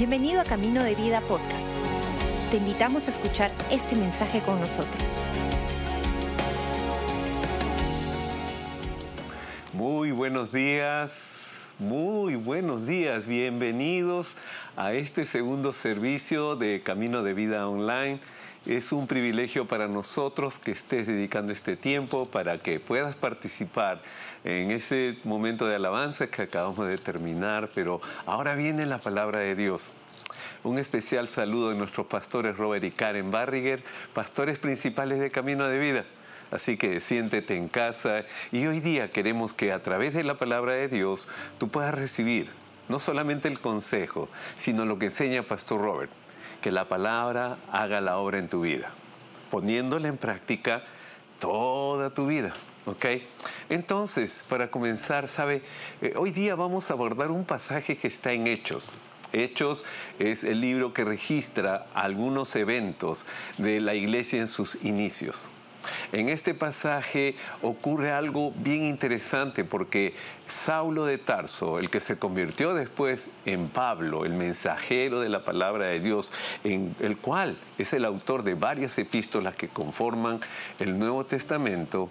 Bienvenido a Camino de Vida Podcast. Te invitamos a escuchar este mensaje con nosotros. Muy buenos días, muy buenos días, bienvenidos a este segundo servicio de Camino de Vida Online. Es un privilegio para nosotros que estés dedicando este tiempo para que puedas participar en ese momento de alabanza que acabamos de terminar, pero ahora viene la palabra de Dios. Un especial saludo de nuestros pastores Robert y Karen Barriger, pastores principales de Camino de Vida. Así que siéntete en casa y hoy día queremos que a través de la palabra de Dios tú puedas recibir no solamente el consejo, sino lo que enseña Pastor Robert que la palabra haga la obra en tu vida, poniéndola en práctica toda tu vida. ¿Ok? Entonces, para comenzar, ¿sabe? Eh, hoy día vamos a abordar un pasaje que está en Hechos. Hechos es el libro que registra algunos eventos de la iglesia en sus inicios. En este pasaje ocurre algo bien interesante porque Saulo de Tarso, el que se convirtió después en Pablo, el mensajero de la palabra de Dios, en el cual es el autor de varias epístolas que conforman el Nuevo Testamento,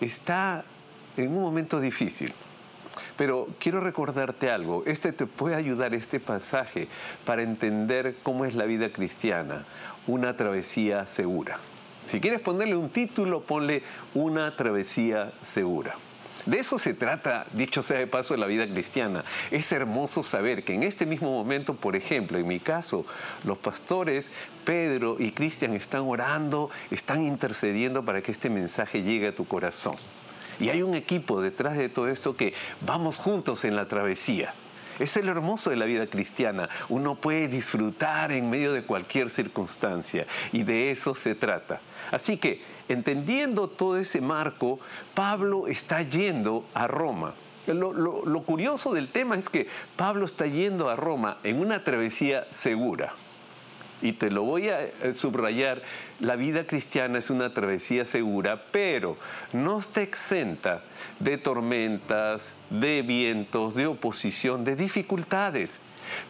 está en un momento difícil. Pero quiero recordarte algo, este te puede ayudar este pasaje para entender cómo es la vida cristiana, una travesía segura. Si quieres ponerle un título, ponle una travesía segura. De eso se trata, dicho sea de paso, la vida cristiana. Es hermoso saber que en este mismo momento, por ejemplo, en mi caso, los pastores Pedro y Cristian están orando, están intercediendo para que este mensaje llegue a tu corazón. Y hay un equipo detrás de todo esto que vamos juntos en la travesía. Es el hermoso de la vida cristiana. Uno puede disfrutar en medio de cualquier circunstancia y de eso se trata. Así que, entendiendo todo ese marco, Pablo está yendo a Roma. Lo, curioso del tema es que Pablo está yendo a Roma en una travesía segura y te lo voy a eh, subrayar, la vida cristiana es una travesía segura, pero no está exenta de tormentas, de vientos, de oposición, de dificultades.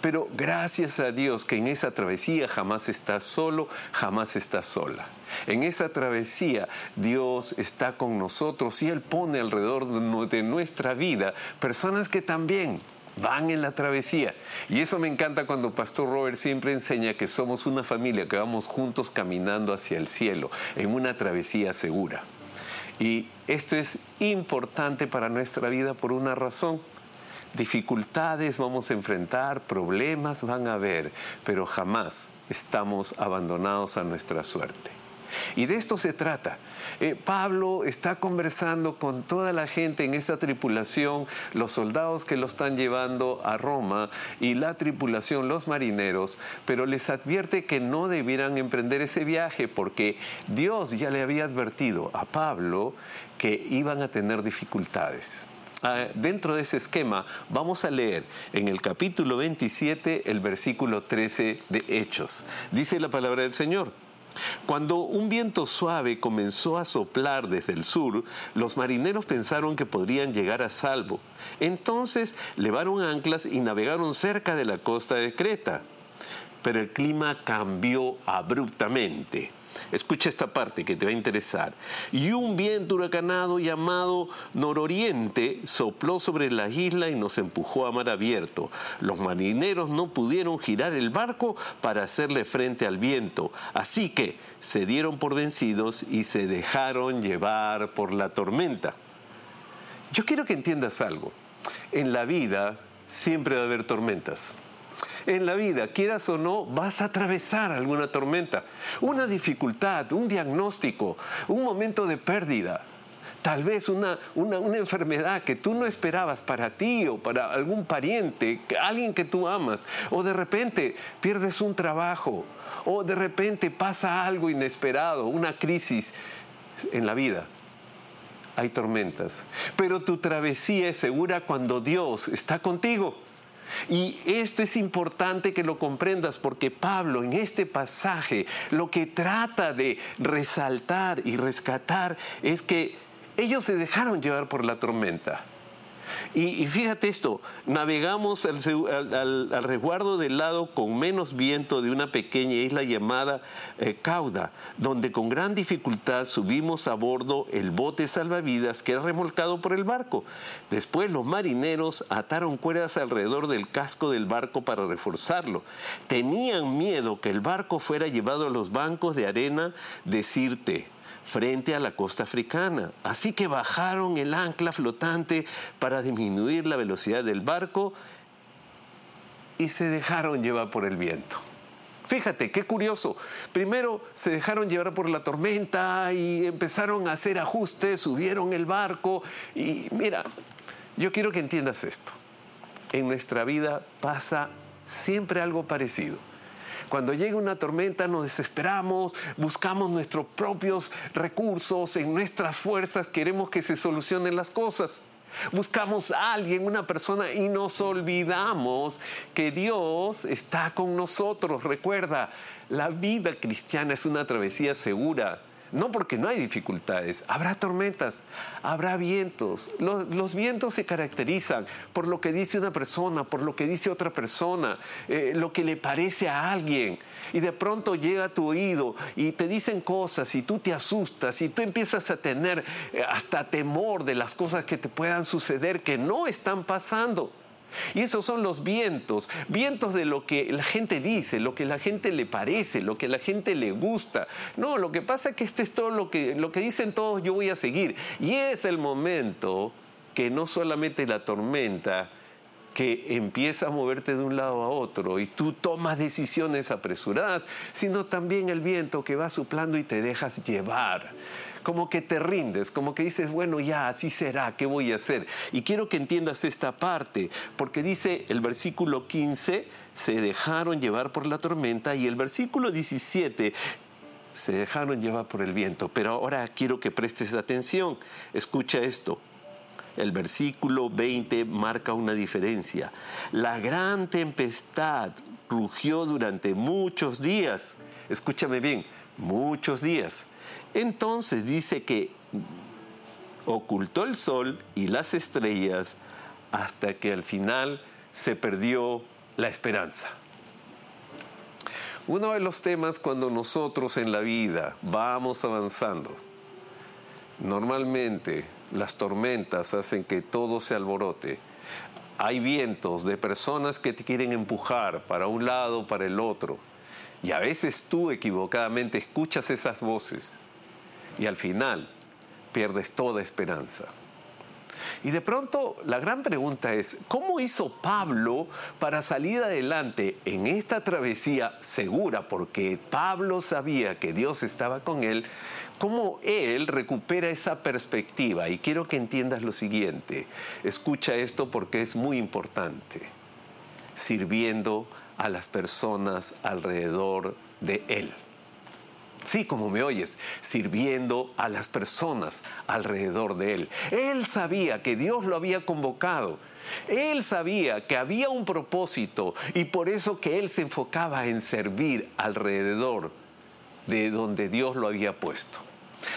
Pero gracias a Dios que en esa travesía jamás estás solo, jamás estás sola. En esa travesía Dios está con nosotros y Él pone alrededor de nuestra vida personas que también van en la travesía. Y eso me encanta cuando Pastor Robert siempre enseña que somos una familia, que vamos juntos caminando hacia el cielo, en una travesía segura. Y esto es importante para nuestra vida por una razón. Dificultades vamos a enfrentar, problemas van a haber, pero jamás estamos abandonados a nuestra suerte. Y de esto se trata. Eh, Pablo está conversando con toda la gente en esa tripulación, los soldados que lo están llevando a Roma y la tripulación, los marineros, pero les advierte que no debieran emprender ese viaje porque Dios ya le había advertido a Pablo que iban a tener dificultades. Ah, dentro de ese esquema vamos a leer en el capítulo 27 el versículo 13 de Hechos. Dice la palabra del Señor. Cuando un viento suave comenzó a soplar desde el sur, los marineros pensaron que podrían llegar a salvo. Entonces levaron anclas y navegaron cerca de la costa de Creta. Pero el clima cambió abruptamente. Escucha esta parte que te va a interesar. Y un viento huracanado llamado nororiente sopló sobre la isla y nos empujó a mar abierto. Los marineros no pudieron girar el barco para hacerle frente al viento, así que se dieron por vencidos y se dejaron llevar por la tormenta. Yo quiero que entiendas algo. En la vida siempre va a haber tormentas en la vida, quieras o no, vas a atravesar alguna tormenta, una dificultad, un diagnóstico, un momento de pérdida. Tal vez una, una, enfermedad que tú no esperabas para ti o para algún pariente, alguien que tú amas. O de repente pierdes un trabajo. O de repente pasa algo inesperado, una crisis en la vida hay tormentas. Pero tu travesía es segura cuando Dios está contigo. Y esto es importante que lo comprendas porque Pablo en este pasaje lo que trata de resaltar y rescatar es que ellos se dejaron llevar por la tormenta. Y, fíjate esto, navegamos al, resguardo del lado con menos viento de una pequeña isla llamada eh, Cauda, donde con gran dificultad subimos a bordo el bote salvavidas que era remolcado por el barco. Después los marineros ataron cuerdas alrededor del casco del barco para reforzarlo. Tenían miedo que el barco fuera llevado a los bancos de arena de Sirte frente a la costa africana. Así que bajaron el ancla flotante para disminuir la velocidad del barco y se dejaron llevar por el viento. Fíjate, qué curioso. Primero se dejaron llevar por la tormenta y empezaron a hacer ajustes, subieron el barco y mira, yo quiero que entiendas esto. En nuestra vida pasa siempre algo parecido. Cuando llega una tormenta nos desesperamos, buscamos nuestros propios recursos, en nuestras fuerzas queremos que se solucionen las cosas. Buscamos a alguien, una persona, y nos olvidamos que Dios está con nosotros. Recuerda, la vida cristiana es una travesía segura no porque no hay dificultades, habrá tormentas, habrá vientos. Los, vientos se caracterizan por lo que dice una persona, por lo que dice otra persona, eh, lo que le parece a alguien. Y de pronto llega a tu oído y te dicen cosas y tú te asustas y tú empiezas a tener eh, hasta temor de las cosas que te puedan suceder que no están pasando. Y esos son los vientos, vientos de lo que la gente dice, lo que la gente le parece, lo que la gente le gusta. No, lo que pasa es que esto es todo lo que, lo que dicen todos, yo voy a seguir. Y es el momento que no solamente la tormenta, que empieza a moverte de un lado a otro y tú tomas decisiones apresuradas, sino también el viento que va soplando y te dejas llevar como que te rindes, como que dices, bueno, ya, así será, ¿qué voy a hacer? Y quiero que entiendas esta parte, porque dice el versículo 15, se dejaron llevar por la tormenta, y el versículo 17, se dejaron llevar por el viento. Pero ahora quiero que prestes atención, escucha esto. El versículo 20 marca una diferencia. La gran tempestad rugió durante muchos días. Escúchame bien, muchos días. Entonces dice que ocultó el sol y las estrellas hasta que al final se perdió la esperanza. Uno de los temas cuando nosotros en la vida vamos avanzando, normalmente las tormentas hacen que todo se alborote. Hay vientos de personas que te quieren empujar para un lado, para el otro. Y a veces tú equivocadamente escuchas esas voces y al final pierdes toda esperanza. Y de pronto la gran pregunta es, ¿cómo hizo Pablo para salir adelante en esta travesía segura? Porque Pablo sabía que Dios estaba con él. ¿Cómo él recupera esa perspectiva? Y quiero que entiendas lo siguiente. Escucha esto porque es muy importante. Sirviendo a las personas alrededor de él. Sí, como me oyes, sirviendo a las personas alrededor de él. Él sabía que Dios lo había convocado. Él sabía que había un propósito y por eso que él se enfocaba en servir alrededor de donde Dios lo había puesto.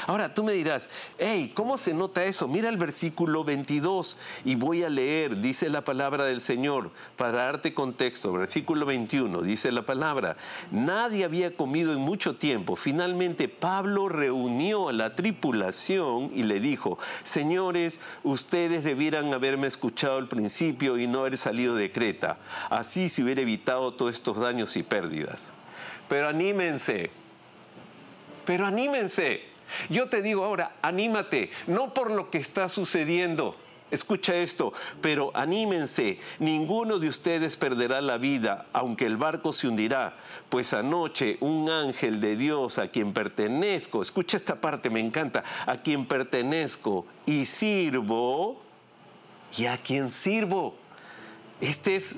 Ahora tú me dirás, hey, ¿cómo se nota eso? Mira el versículo 22 y voy a leer, dice la palabra del Señor, para darte contexto. Versículo 21, dice la palabra, nadie había comido en mucho tiempo. Finalmente Pablo reunió a la tripulación y le dijo, señores, ustedes debieran haberme escuchado al principio y no haber salido de Creta. Así se hubiera evitado todos estos daños y pérdidas. Pero anímense, pero anímense. Yo te digo ahora, anímate, no por lo que está sucediendo. Escucha esto, pero anímense, ninguno de ustedes perderá la vida, aunque el barco se hundirá, pues anoche un ángel de Dios a quien pertenezco, escucha esta parte, me encanta, a quien pertenezco y sirvo, y a quien sirvo. Este es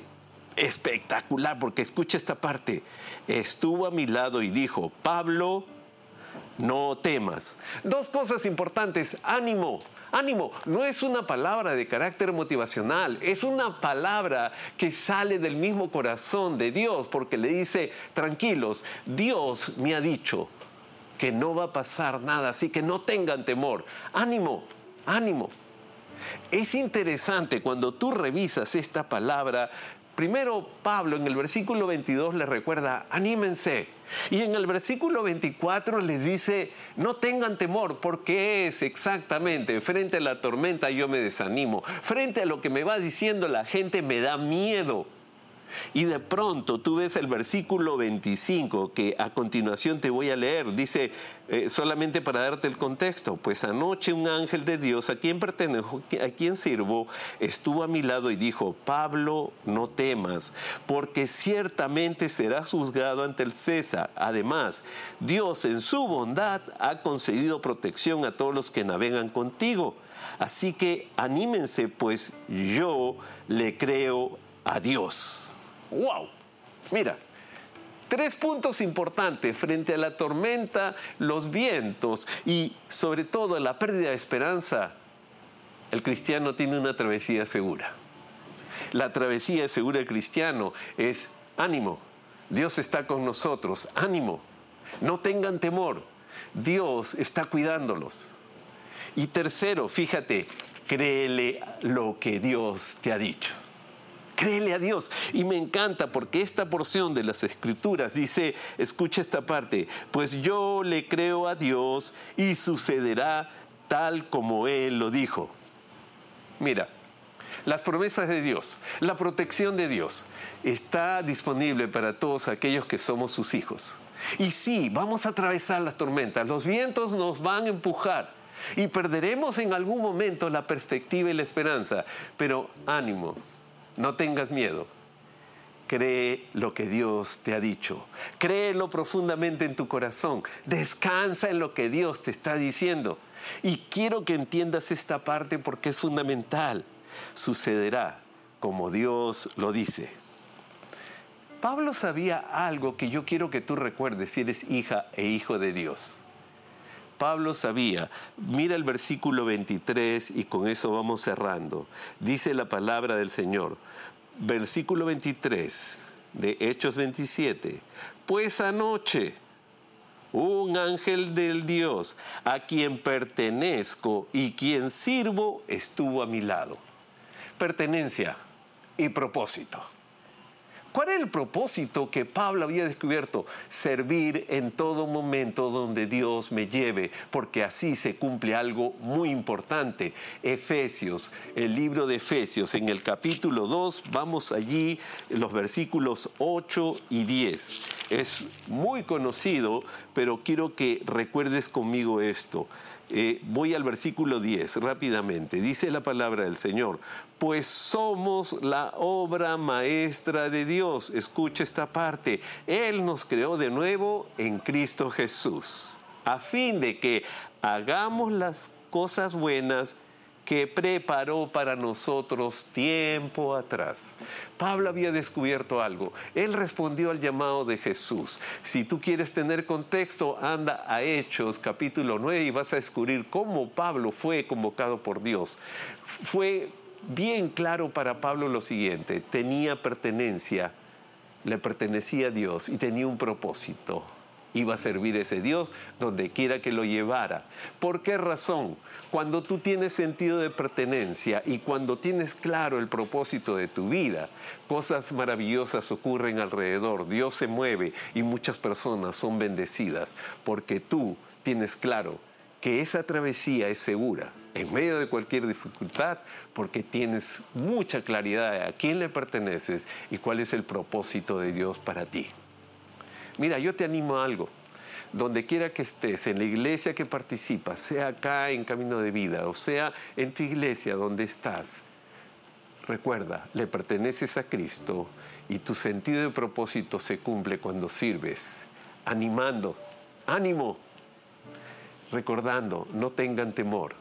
espectacular, porque escucha esta parte, estuvo a mi lado y dijo, Pablo, no temas. Dos cosas importantes, ánimo. Ánimo, no es una palabra de carácter motivacional, es una palabra que sale del mismo corazón de Dios porque le dice, tranquilos, Dios me ha dicho que no va a pasar nada, así que no tengan temor. Ánimo, ánimo. Es interesante cuando tú revisas esta palabra, primero Pablo en el versículo 22 le recuerda, anímense. Y en el versículo 24 les dice, no tengan temor, porque es exactamente, frente a la tormenta yo me desanimo, frente a lo que me va diciendo la gente me da miedo. Y de pronto tú ves el versículo 25 que a continuación te voy a leer. Dice, eh, solamente para darte el contexto, pues anoche un ángel de Dios a quien pertenezco, a quien sirvo, estuvo a mi lado y dijo, Pablo, no temas, porque ciertamente serás juzgado ante el César. Además, Dios en su bondad ha concedido protección a todos los que navegan contigo. Así que anímense, pues yo le creo a Dios. ¡Wow! Mira, tres puntos importantes frente a la tormenta, los vientos y sobre todo la pérdida de esperanza. El cristiano tiene una travesía segura. La travesía segura del cristiano es ánimo. Dios está con nosotros. Ánimo. No tengan temor. Dios está cuidándolos. Y tercero, fíjate, créele lo que Dios te ha dicho. Créele a Dios. Y me encanta porque esta porción de las escrituras dice, escucha esta parte, pues yo le creo a Dios y sucederá tal como Él lo dijo. Mira, las promesas de Dios, la protección de Dios está disponible para todos aquellos que somos sus hijos. Y sí, vamos a atravesar las tormentas, los vientos nos van a empujar y perderemos en algún momento la perspectiva y la esperanza, pero ánimo, no tengas miedo. Cree lo que Dios te ha dicho. Créelo profundamente en tu corazón. Descansa en lo que Dios te está diciendo. Y quiero que entiendas esta parte porque es fundamental. Sucederá como Dios lo dice. Pablo sabía algo que yo quiero que tú recuerdes si eres hija e hijo de Dios. Pablo sabía, mira el versículo 23 y con eso vamos cerrando. Dice la palabra del Señor, versículo 23 de Hechos 27, pues anoche un ángel del Dios a quien pertenezco y quien sirvo estuvo a mi lado. Pertenencia y propósito. ¿Cuál era el propósito que Pablo había descubierto? Servir en todo momento donde Dios me lleve, porque así se cumple algo muy importante. Efesios, el libro de Efesios, en el capítulo 2, vamos allí, los versículos 8 y 10. Es muy conocido, pero quiero que recuerdes conmigo esto. Eh, voy al versículo 10 rápidamente. Dice la palabra del Señor, pues somos la obra maestra de Dios. Escucha esta parte. Él nos creó de nuevo en Cristo Jesús, a fin de que hagamos las cosas buenas que preparó para nosotros tiempo atrás. Pablo había descubierto algo. Él respondió al llamado de Jesús. Si tú quieres tener contexto, anda a Hechos capítulo 9 y vas a descubrir cómo Pablo fue convocado por Dios. Fue bien claro para Pablo lo siguiente, tenía pertenencia, le pertenecía a Dios y tenía un propósito iba a servir ese Dios donde quiera que lo llevara. ¿Por qué razón? Cuando tú tienes sentido de pertenencia y cuando tienes claro el propósito de tu vida, cosas maravillosas ocurren alrededor, Dios se mueve y muchas personas son bendecidas porque tú tienes claro que esa travesía es segura en medio de cualquier dificultad porque tienes mucha claridad de a quién le perteneces y cuál es el propósito de Dios para ti. Mira, yo te animo a algo. Donde quiera que estés, en la iglesia que participas, sea acá en Camino de Vida o sea en tu iglesia donde estás, recuerda, le perteneces a Cristo y tu sentido de propósito se cumple cuando sirves, animando, ánimo, recordando, no tengan temor,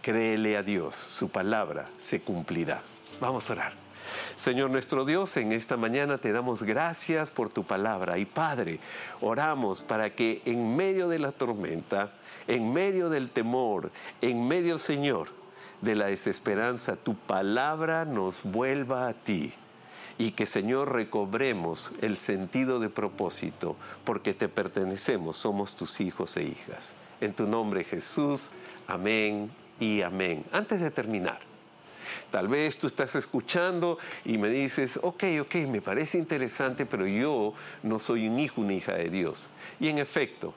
créele a Dios, su palabra se cumplirá. Vamos a orar. Señor nuestro Dios, en esta mañana te damos gracias por tu palabra y Padre, oramos para que en medio de la tormenta, en medio del temor, en medio, Señor, de la desesperanza, tu palabra nos vuelva a ti y que Señor recobremos el sentido de propósito, porque te pertenecemos, somos tus hijos e hijas. En tu nombre Jesús, amén y amén. Antes de terminar, Tal vez tú estás escuchando y me dices, ok, ok, me parece interesante, pero yo no soy un hijo, una hija de Dios. Y en efecto,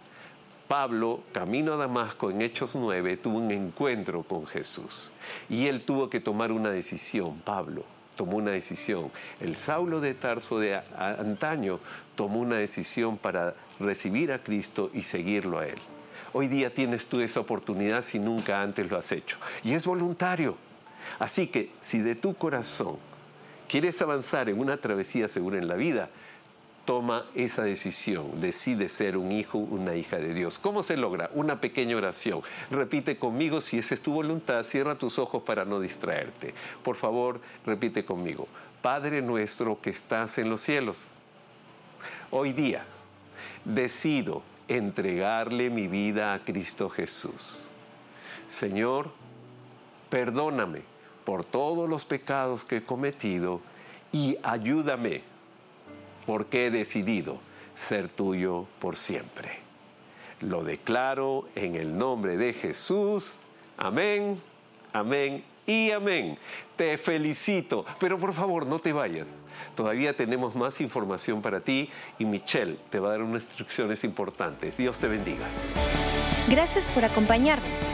Pablo, camino a Damasco en Hechos 9, tuvo un encuentro con Jesús. Y él tuvo que tomar una decisión, Pablo tomó una decisión. El Saulo de Tarso de antaño tomó una decisión para recibir a Cristo y seguirlo a Él. Hoy día tienes tú esa oportunidad si nunca antes lo has hecho. Y es voluntario. Así que si de tu corazón quieres avanzar en una travesía segura en la vida, toma esa decisión, decide ser un hijo, una hija de Dios. ¿Cómo se logra? Una pequeña oración. Repite conmigo, si esa es tu voluntad, cierra tus ojos para no distraerte. Por favor, repite conmigo. Padre nuestro que estás en los cielos, hoy día decido entregarle mi vida a Cristo Jesús. Señor, perdóname por todos los pecados que he cometido y ayúdame porque he decidido ser tuyo por siempre. Lo declaro en el nombre de Jesús. Amén, amén y amén. Te felicito, pero por favor no te vayas. Todavía tenemos más información para ti y Michelle te va a dar unas instrucciones importantes. Dios te bendiga. Gracias por acompañarnos.